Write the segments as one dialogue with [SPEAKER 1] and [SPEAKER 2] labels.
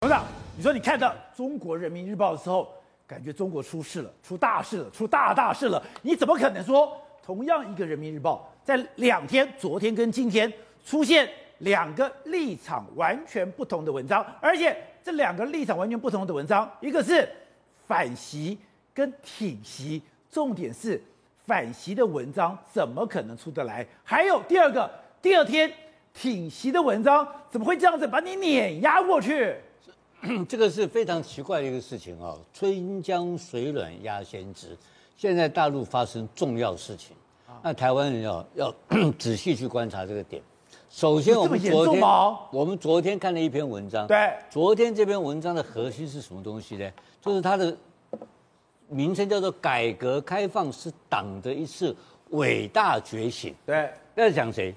[SPEAKER 1] 董事长，你说你看到《中国人民日报》的时候，感觉中国出事了，出大事了，出大大事了？你怎么可能说同样一个《人民日报》在两天，昨天跟今天出现两个立场完全不同的文章，而且这两个立场完全不同的文章，一个是反习跟挺习，重点是反习的文章怎么可能出得来？还有第二个，第二天挺习的文章怎么会这样子把你碾压过去？
[SPEAKER 2] 这个是非常奇怪的一个事情啊！春江水暖鸭先知，现在大陆发生重要事情，那台湾人要要 仔细去观察这个点。首先，我们昨天我们昨天看了一篇文章，
[SPEAKER 1] 对，
[SPEAKER 2] 昨天这篇文章的核心是什么东西呢？就是它的名称叫做“改革开放是党的一次伟大觉醒”。
[SPEAKER 1] 对，
[SPEAKER 2] 在讲谁？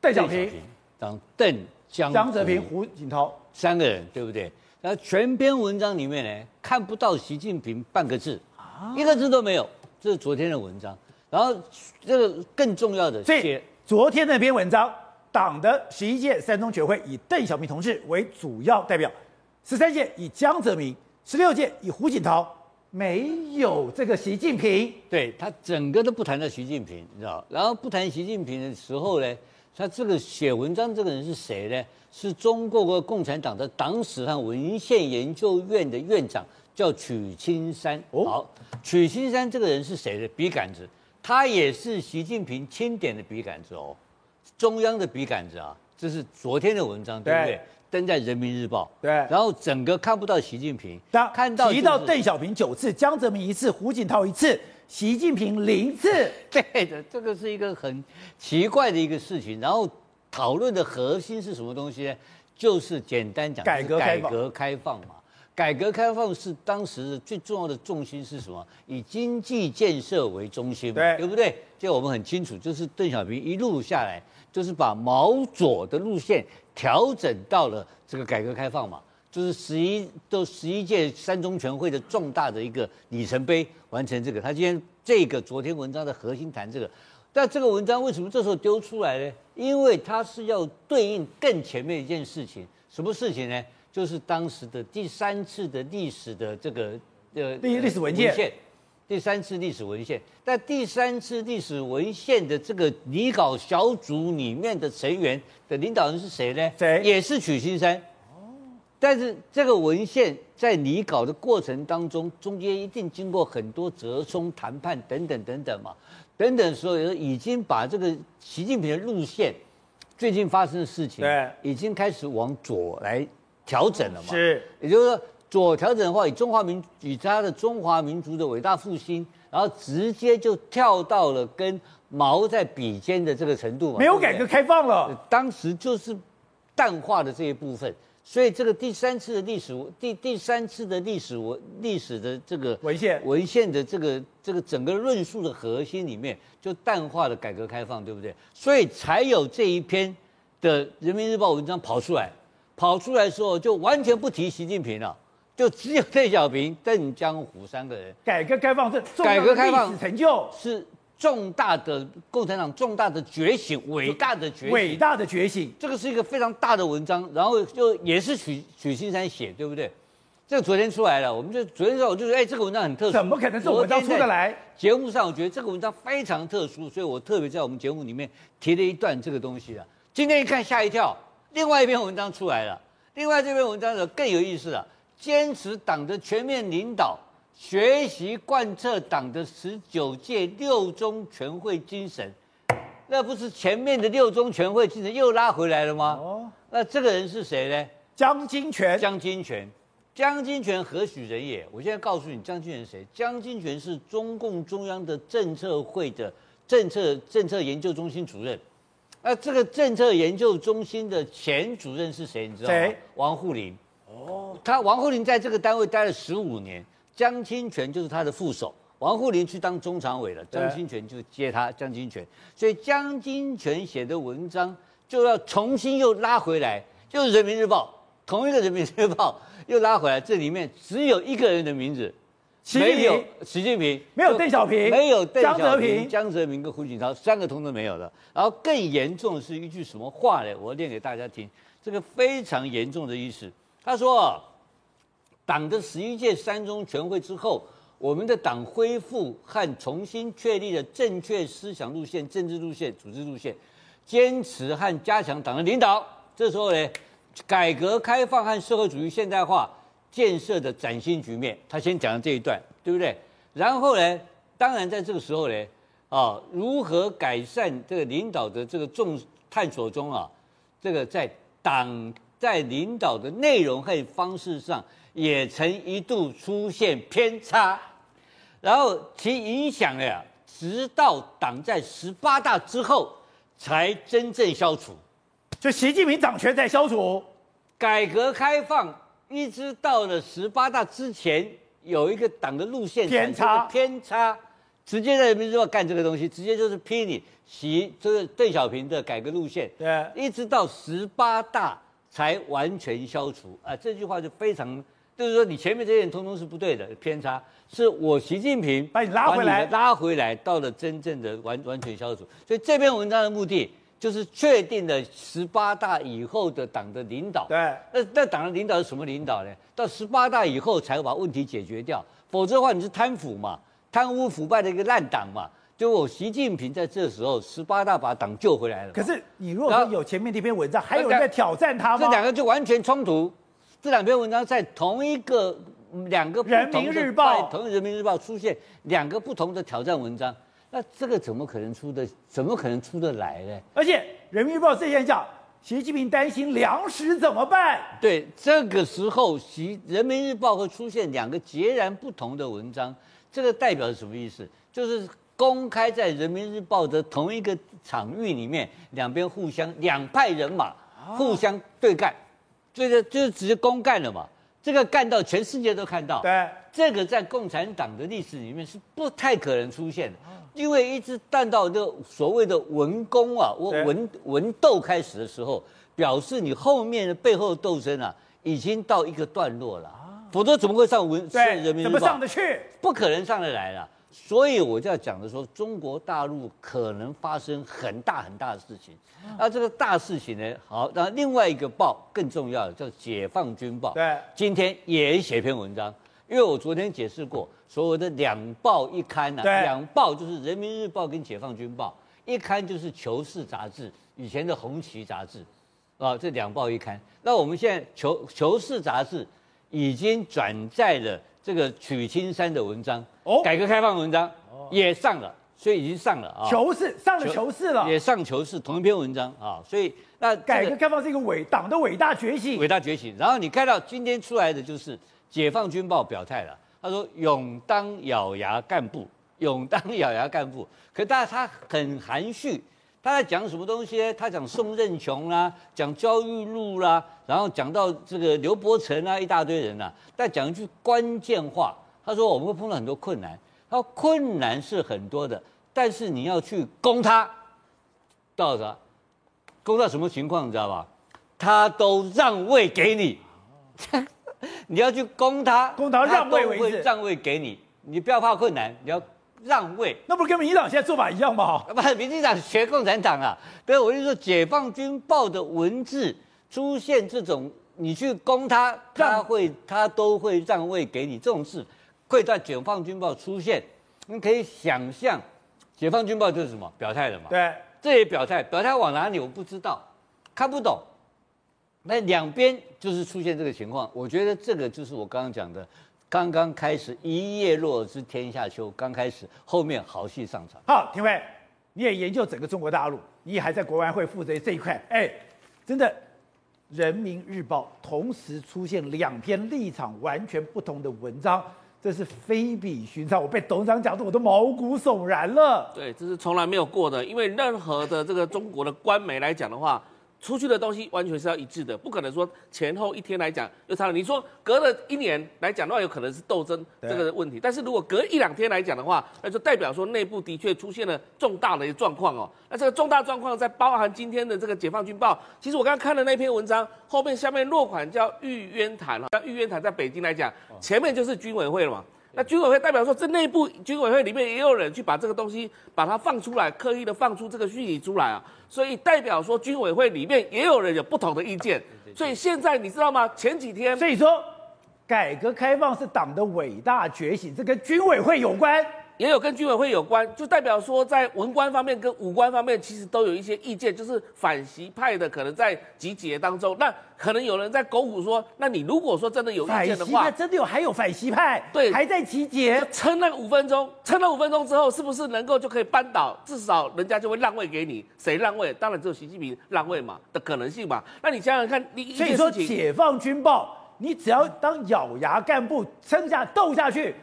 [SPEAKER 1] 邓小平，
[SPEAKER 2] 讲邓江
[SPEAKER 1] 江泽民、胡锦涛
[SPEAKER 2] 三个人，对不对？然后全篇文章里面呢，看不到习近平半个字，啊一个字都没有。这是昨天的文章。然后这个更重要的，
[SPEAKER 1] 是昨天那篇文章，党的十一届三中全会以邓小平同志为主要代表，十三届以江泽民，十六届以胡锦涛，没有这个习近平。
[SPEAKER 2] 对，他整个都不谈到习近平，你知道？然后不谈习近平的时候呢，他这个写文章这个人是谁呢？是中国共产党的党史和文献研究院的院长，叫曲青山。哦、好，曲青山这个人是谁的笔杆子？他也是习近平钦点的笔杆子哦，中央的笔杆子啊。这是昨天的文章，对不对？对登在《人民日报》。对。然后整个看不到习近平，看到、就是、
[SPEAKER 1] 提到邓小平九次，江泽民一次，胡锦涛一次，习近平零次。
[SPEAKER 2] 对的，这个是一个很奇怪的一个事情。然后。讨论的核心是什么东西呢？就是简单讲，改革改革开放嘛。改革开放是当时最重要的重心是什么？以经济建设为中心嘛，对，对不对？这我们很清楚，就是邓小平一路下来，就是把毛左的路线调整到了这个改革开放嘛，就是十一都十一届三中全会的重大的一个里程碑，完成这个。他今天这个昨天文章的核心谈这个。但这个文章为什么这时候丢出来呢？因为它是要对应更前面一件事情，什么事情呢？就是当时的第三次的历史的这个呃
[SPEAKER 1] 历历史文件，
[SPEAKER 2] 第三次历史文献。但第三次历史文献的这个拟稿小组里面的成员的领导人是谁呢？谁？也是曲青山。哦。但是这个文献在拟稿的过程当中，中间一定经过很多折冲、谈判等等等等嘛。等等，所以已经把这个习近平的路线，最近发生的事情，对，已经开始往左来调整了嘛。是，也就是说，左调整的话，以中华民以他的中华民族的伟大复兴，然后直接就跳到了跟毛在比肩的这个程度嘛。
[SPEAKER 1] 没有改革开放了，
[SPEAKER 2] 当时就是淡化的这一部分。所以这个第三次的历史第第三次的历史文历史的这个
[SPEAKER 1] 文献
[SPEAKER 2] 文献的这个这个整个论述的核心里面，就淡化了改革开放，对不对？所以才有这一篇的人民日报文章跑出来，跑出来时候就完全不提习近平了，就只有邓小平、邓江湖三个人。
[SPEAKER 1] 改革开放是改革开放历史成就是。
[SPEAKER 2] 重大的共产党重大的觉醒，伟大的觉醒，
[SPEAKER 1] 伟大的觉醒，
[SPEAKER 2] 这个是一个非常大的文章，然后就也是许许青山写，对不对？这个昨天出来了，我们就昨天说，我就说，哎，这个文章很特殊，
[SPEAKER 1] 怎么可能这文章出得来？
[SPEAKER 2] 节目上我觉得这个文章非常特殊，所以我特别在我们节目里面提了一段这个东西啊。今天一看吓一跳，另外一篇文章出来了，另外这篇文章呢更有意思了，坚持党的全面领导。学习贯彻党的十九届六中全会精神，那不是前面的六中全会精神又拉回来了吗？哦，那这个人是谁呢？
[SPEAKER 1] 江金泉。
[SPEAKER 2] 江金泉，江金泉何许人也？我现在告诉你，江金泉是谁？江金泉是中共中央的政策会的政策政策研究中心主任。那这个政策研究中心的前主任是谁？你知道吗？谁？王沪宁。哦，他王沪宁在这个单位待了十五年。江清泉就是他的副手，王沪宁去当中常委了，江清泉就接他。江清泉，所以江清泉写的文章就要重新又拉回来，就是《人民日报》同一个《人民日报》又拉回来，这里面只有一个人的名字，没有习近平，
[SPEAKER 1] 没有邓小平，
[SPEAKER 2] 没有邓小平，江泽民跟胡锦涛三个通都没有了。然后更严重的是一句什么话呢？我念给大家听，这个非常严重的意思。他说。党的十一届三中全会之后，我们的党恢复和重新确立了正确思想路线、政治路线、组织路线，坚持和加强党的领导。这时候呢，改革开放和社会主义现代化建设的崭新局面，他先讲了这一段，对不对？然后呢，当然在这个时候呢，啊，如何改善这个领导的这个重探索中啊，这个在党在领导的内容和方式上，也曾一度出现偏差，然后其影响呢，直到党在十八大之后才真正消除，
[SPEAKER 1] 就习近平掌权在消除，
[SPEAKER 2] 改革开放一直到了十八大之前，有一个党的路线
[SPEAKER 1] 偏差。
[SPEAKER 2] 偏差。直接在人民日报干这个东西，直接就是批你习，就是邓小平的改革路线，
[SPEAKER 1] 对，
[SPEAKER 2] 一直到十八大才完全消除。啊！这句话就非常，就是说你前面这些人通通是不对的偏差，是我习近平
[SPEAKER 1] 把你拉回来，
[SPEAKER 2] 拉回来到了真正的完完全消除。所以这篇文章的目的就是确定了十八大以后的党的领导。
[SPEAKER 1] 对，
[SPEAKER 2] 那那党的领导是什么领导呢？到十八大以后才会把问题解决掉，否则的话你是贪腐嘛。贪污腐败的一个烂党嘛，就我习近平在这时候十八大把党救回来了。
[SPEAKER 1] 可是你如果说有前面这篇文章，还有人在挑战他吗？
[SPEAKER 2] 这两个就完全冲突。这两篇文章在同一个两个
[SPEAKER 1] 人民日报，
[SPEAKER 2] 同人民日报出现两个不同的挑战文章，那这个怎么可能出的？怎么可能出得来呢？
[SPEAKER 1] 而且人民日报这边讲，习近平担心粮食怎么办？
[SPEAKER 2] 对，这个时候习人民日报会出现两个截然不同的文章。这个代表是什么意思？就是公开在人民日报的同一个场域里面，两边互相两派人马互相对干，这个就是直接公干了嘛。这个干到全世界都看到。
[SPEAKER 1] 对，
[SPEAKER 2] 这个在共产党的历史里面是不太可能出现的，因为一直干到这所谓的文攻啊，文文斗开始的时候，表示你后面的背后的斗争啊，已经到一个段落了。否则怎么会上文？
[SPEAKER 1] 对，
[SPEAKER 2] 人民日报
[SPEAKER 1] 怎么上得去？
[SPEAKER 2] 不可能上得来了。所以我就要讲的说，中国大陆可能发生很大很大的事情。那这个大事情呢？好，那另外一个报更重要的叫《解放军报》。
[SPEAKER 1] 对，
[SPEAKER 2] 今天也写篇文章，因为我昨天解释过，所谓的两报一刊呢、啊，两报就是《人民日报》跟《解放军报》，一刊就是《求是》杂志，以前的《红旗》杂志，啊，这两报一刊。那我们现在《求求是》杂志。已经转载了这个曲青山的文章，哦，改革开放文章也上了，所以已经上了啊。
[SPEAKER 1] 求是上了求是了，
[SPEAKER 2] 也上求是同一篇文章啊，所以那、这个、
[SPEAKER 1] 改革开放是一个伟党的伟大觉醒，
[SPEAKER 2] 伟大觉醒。然后你看到今天出来的就是解放军报表态了，他说勇当咬牙干部，勇当咬牙干部，可但他很含蓄。他在讲什么东西呢？他讲宋任穷啦，讲焦裕禄啦，然后讲到这个刘伯承啊，一大堆人啊。但讲一句关键话，他说我们会碰到很多困难。他说困难是很多的，但是你要去攻他，到啥？攻到什么情况你知道吧？他都让位给你，你要去攻他，
[SPEAKER 1] 攻他让位为止，
[SPEAKER 2] 让位给你，你不要怕困难，你要。让位，
[SPEAKER 1] 那不是跟民进党现在做法一样吗？
[SPEAKER 2] 不，民进党学共产党啊。对，我就说，解放军报的文字出现这种，你去攻他，他会他都会让位给你，这种事会在解放军报出现。你可以想象，解放军报就是什么表态的嘛？
[SPEAKER 1] 对，
[SPEAKER 2] 这也表态，表态往哪里我不知道，看不懂。那两边就是出现这个情况，我觉得这个就是我刚刚讲的。刚刚开始，一叶落知天下秋。刚开始，后面好戏上场。
[SPEAKER 1] 好，廷辉，你也研究整个中国大陆，你也还在国安会负责这一块。哎，真的，《人民日报》同时出现两篇立场完全不同的文章，这是非比寻常。我被董事长讲的，我都毛骨悚然了。
[SPEAKER 3] 对，这是从来没有过的，因为任何的这个中国的官媒来讲的话。出去的东西完全是要一致的，不可能说前后一天来讲又差了。你说隔了一年来讲的话，有可能是斗争这个问题。但是如果隔一两天来讲的话，那就代表说内部的确出现了重大的一个状况哦。那这个重大状况在包含今天的这个解放军报。其实我刚刚看的那篇文章后面下面落款叫玉渊潭哈，玉渊潭在北京来讲，前面就是军委会了嘛。那军委会代表说，这内部军委会里面也有人去把这个东西把它放出来，刻意的放出这个讯息出来啊，所以代表说军委会里面也有人有不同的意见。所以现在你知道吗？前几天，
[SPEAKER 1] 所以说改革开放是党的伟大觉醒，这跟军委会有关。
[SPEAKER 3] 也有跟军委会有关，就代表说在文官方面跟武官方面，其实都有一些意见，就是反习派的可能在集结当中，那可能有人在鼓舞说，那你如果说真的有意见的
[SPEAKER 1] 话，真的有还有反习派，
[SPEAKER 3] 对，
[SPEAKER 1] 还在集结，
[SPEAKER 3] 撑那个五分钟，撑了五分钟之后，是不是能够就可以扳倒？至少人家就会让位给你，谁让位？当然只有习近平让位嘛的可能性嘛。那你想想看，你
[SPEAKER 1] 所以说解放军报，你只要当咬牙干部，撑下斗下去。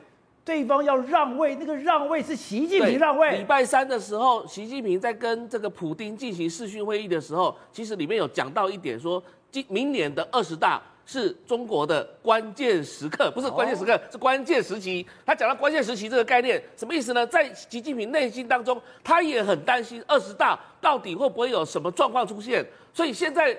[SPEAKER 1] 对方要让位，那个让位是习近平让位。
[SPEAKER 3] 礼拜三的时候，习近平在跟这个普京进行视讯会议的时候，其实里面有讲到一点说，今明年的二十大是中国的关键时刻，不是关键时刻，哦、是关键时期。他讲到关键时期这个概念，什么意思呢？在习近平内心当中，他也很担心二十大到底会不会有什么状况出现，所以现在。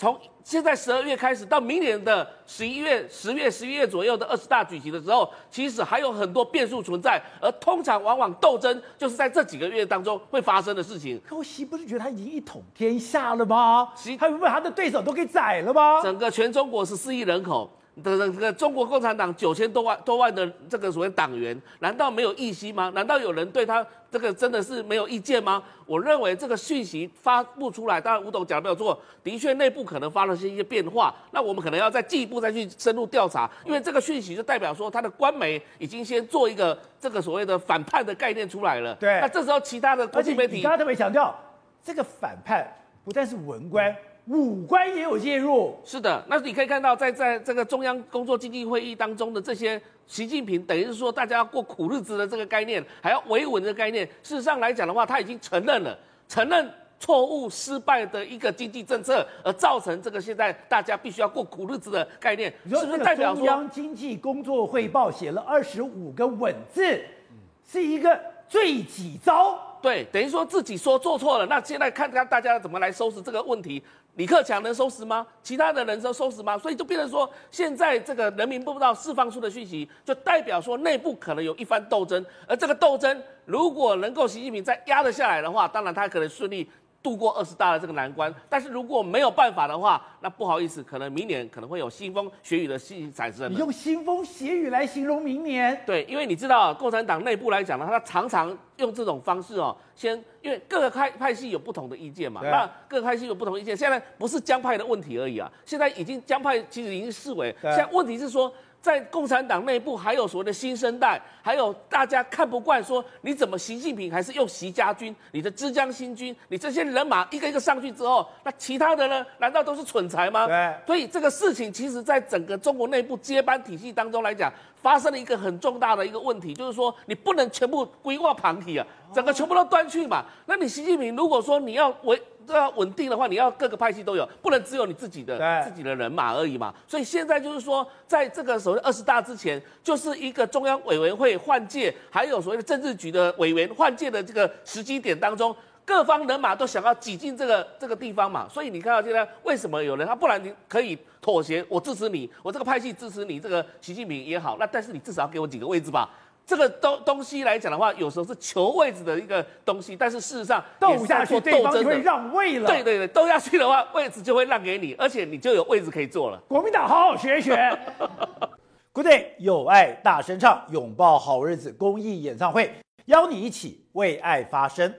[SPEAKER 3] 从现在十二月开始到明年的十一月、十月、十一月左右的二十大举行的时候，其实还有很多变数存在，而通常往往斗争就是在这几个月当中会发生的事情。
[SPEAKER 1] 可习不是觉得他已经一统天下了吗？习他不把他的对手都给宰了吗？
[SPEAKER 3] 整个全中国十四亿人口。这个这个中国共产党九千多万多万的这个所谓党员，难道没有异心吗？难道有人对他这个真的是没有意见吗？我认为这个讯息发布出来，当然吴董讲的没有错，的确内部可能发生一些变化。那我们可能要再进一步再去深入调查，因为这个讯息就代表说他的官媒已经先做一个这个所谓的反叛的概念出来了。
[SPEAKER 1] 对，
[SPEAKER 3] 那这时候其他的国际媒体，
[SPEAKER 1] 你刚刚特别强调，这个反叛不但是文官。武官也有介入，
[SPEAKER 3] 是的。那你可以看到在，在在这个中央工作经济会议当中的这些，习近平等于是说，大家要过苦日子的这个概念，还要维稳的概念。事实上来讲的话，他已经承认了，承认错误失败的一个经济政策，而造成这个现在大家必须要过苦日子的概念，是不是代表？
[SPEAKER 1] 中央经济工作汇报写了二十五个稳字，是一个最己诏。
[SPEAKER 3] 对，等于说自己说做错了，那现在看看大家怎么来收拾这个问题。李克强能收拾吗？其他的人能收拾吗？所以就变成说，现在这个人民不知道释放出的讯息，就代表说内部可能有一番斗争。而这个斗争，如果能够习近平再压得下来的话，当然他可能顺利。度过二十大的这个难关，但是如果没有办法的话，那不好意思，可能明年可能会有腥风血雨的事情产生。
[SPEAKER 1] 你用腥风血雨来形容明年？
[SPEAKER 3] 对，因为你知道，共产党内部来讲呢，他常常用这种方式哦，先因为各个派派系有不同的意见嘛，那各个派系有不同的意见，现在不是江派的问题而已啊，现在已经江派其实已经视为，现在问题是说。在共产党内部还有所谓的新生代，还有大家看不惯，说你怎么习近平还是用习家军，你的之江新军，你这些人马一个一个上去之后，那其他的呢？难道都是蠢材吗？
[SPEAKER 1] 对。
[SPEAKER 3] 所以这个事情，其实在整个中国内部接班体系当中来讲，发生了一个很重大的一个问题，就是说你不能全部规划旁体啊，整个全部都端去嘛。那你习近平如果说你要维。这要稳定的话，你要各个派系都有，不能只有你自己的自己的人马而已嘛。所以现在就是说，在这个所谓二十大之前，就是一个中央委员会换届，还有所谓的政治局的委员换届的这个时机点当中，各方人马都想要挤进这个这个地方嘛。所以你看到现在为什么有人他不然你可以妥协，我支持你，我这个派系支持你，这个习近平也好，那但是你至少要给我几个位置吧。这个东东西来讲的话，有时候是求位置的一个东西，但是事实上
[SPEAKER 1] 斗下去，对方就会让位了。
[SPEAKER 3] 对对对，斗下去的话，位置就会让给你，而且你就有位置可以坐了。
[SPEAKER 1] 国民党好好学一学。Good day，有爱大声唱，拥抱好日子公益演唱会，邀你一起为爱发声。